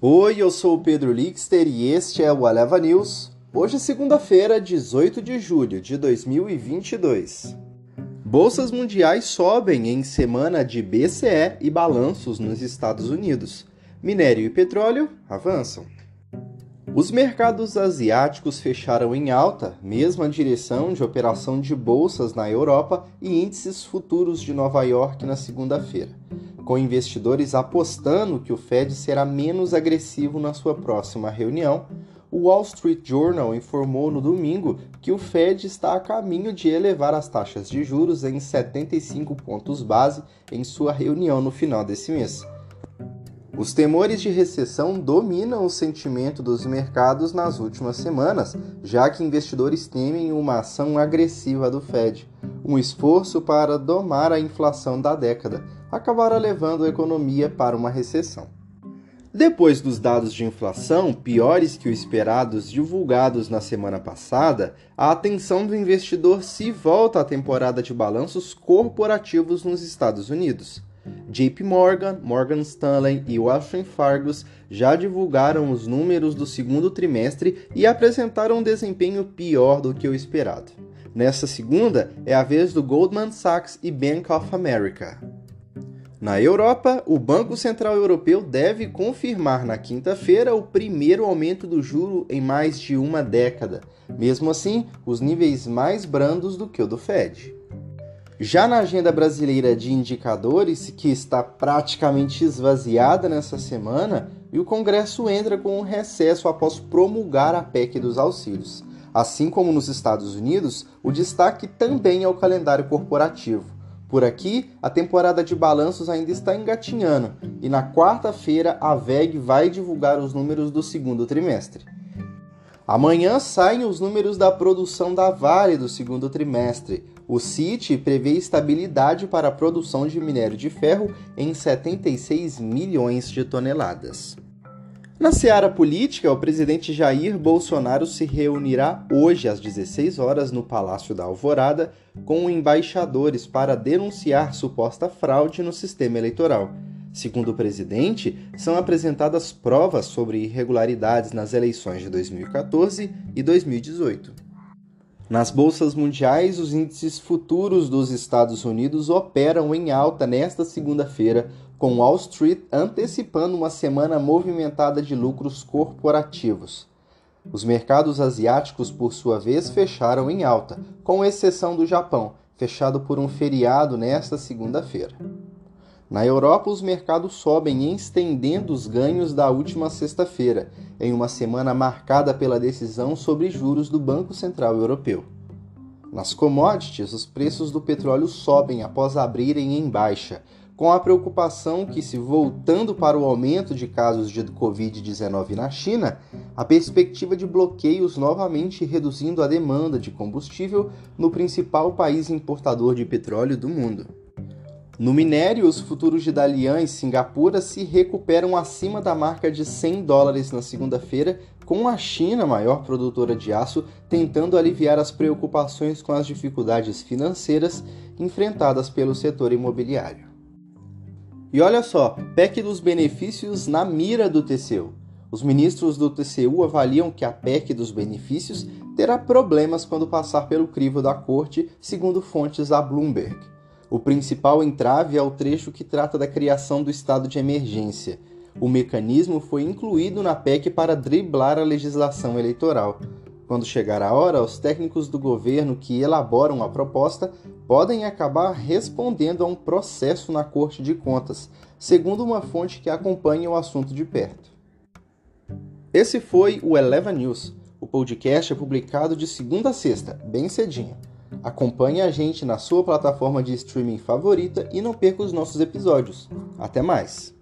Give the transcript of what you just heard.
Oi, eu sou o Pedro Lixter e este é o Aleva News. Hoje é segunda-feira, 18 de julho de 2022. Bolsas mundiais sobem em semana de BCE e balanços nos Estados Unidos. Minério e petróleo avançam. Os mercados asiáticos fecharam em alta, mesma direção de operação de bolsas na Europa e índices futuros de Nova York na segunda-feira com investidores apostando que o Fed será menos agressivo na sua próxima reunião, o Wall Street Journal informou no domingo que o Fed está a caminho de elevar as taxas de juros em 75 pontos base em sua reunião no final desse mês. Os temores de recessão dominam o sentimento dos mercados nas últimas semanas, já que investidores temem uma ação agressiva do Fed, um esforço para domar a inflação da década acabará levando a economia para uma recessão. Depois dos dados de inflação, piores que os esperados divulgados na semana passada, a atenção do investidor se volta à temporada de balanços corporativos nos Estados Unidos. JP Morgan, Morgan Stanley e Washington Fargus já divulgaram os números do segundo trimestre e apresentaram um desempenho pior do que o esperado. Nessa segunda, é a vez do Goldman Sachs e Bank of America. Na Europa, o Banco Central Europeu deve confirmar na quinta-feira o primeiro aumento do juro em mais de uma década, mesmo assim, os níveis mais brandos do que o do Fed. Já na agenda brasileira de indicadores, que está praticamente esvaziada nessa semana, e o Congresso entra com um recesso após promulgar a PEC dos auxílios. Assim como nos Estados Unidos, o destaque também é o calendário corporativo. Por aqui, a temporada de balanços ainda está engatinhando e na quarta-feira a VEG vai divulgar os números do segundo trimestre. Amanhã saem os números da produção da Vale do segundo trimestre. O CIT prevê estabilidade para a produção de minério de ferro em 76 milhões de toneladas. Na seara política, o presidente Jair Bolsonaro se reunirá hoje às 16 horas no Palácio da Alvorada com embaixadores para denunciar suposta fraude no sistema eleitoral. Segundo o presidente, são apresentadas provas sobre irregularidades nas eleições de 2014 e 2018. Nas bolsas mundiais, os índices futuros dos Estados Unidos operam em alta nesta segunda-feira, com Wall Street antecipando uma semana movimentada de lucros corporativos. Os mercados asiáticos, por sua vez, fecharam em alta, com exceção do Japão, fechado por um feriado nesta segunda-feira. Na Europa, os mercados sobem estendendo os ganhos da última sexta-feira, em uma semana marcada pela decisão sobre juros do Banco Central Europeu. Nas commodities, os preços do petróleo sobem após abrirem em baixa, com a preocupação que, se voltando para o aumento de casos de Covid-19 na China, a perspectiva de bloqueios novamente reduzindo a demanda de combustível no principal país importador de petróleo do mundo. No minério, os futuros de Dalian e Singapura se recuperam acima da marca de 100 dólares na segunda-feira, com a China, maior produtora de aço, tentando aliviar as preocupações com as dificuldades financeiras enfrentadas pelo setor imobiliário. E olha só, PEC dos benefícios na mira do TCU. Os ministros do TCU avaliam que a PEC dos benefícios terá problemas quando passar pelo crivo da corte, segundo fontes da Bloomberg. O principal entrave é o trecho que trata da criação do estado de emergência. O mecanismo foi incluído na PEC para driblar a legislação eleitoral. Quando chegar a hora, os técnicos do governo que elaboram a proposta podem acabar respondendo a um processo na Corte de Contas, segundo uma fonte que acompanha o assunto de perto. Esse foi o Eleva News. O podcast é publicado de segunda a sexta, bem cedinho. Acompanhe a gente na sua plataforma de streaming favorita e não perca os nossos episódios. Até mais!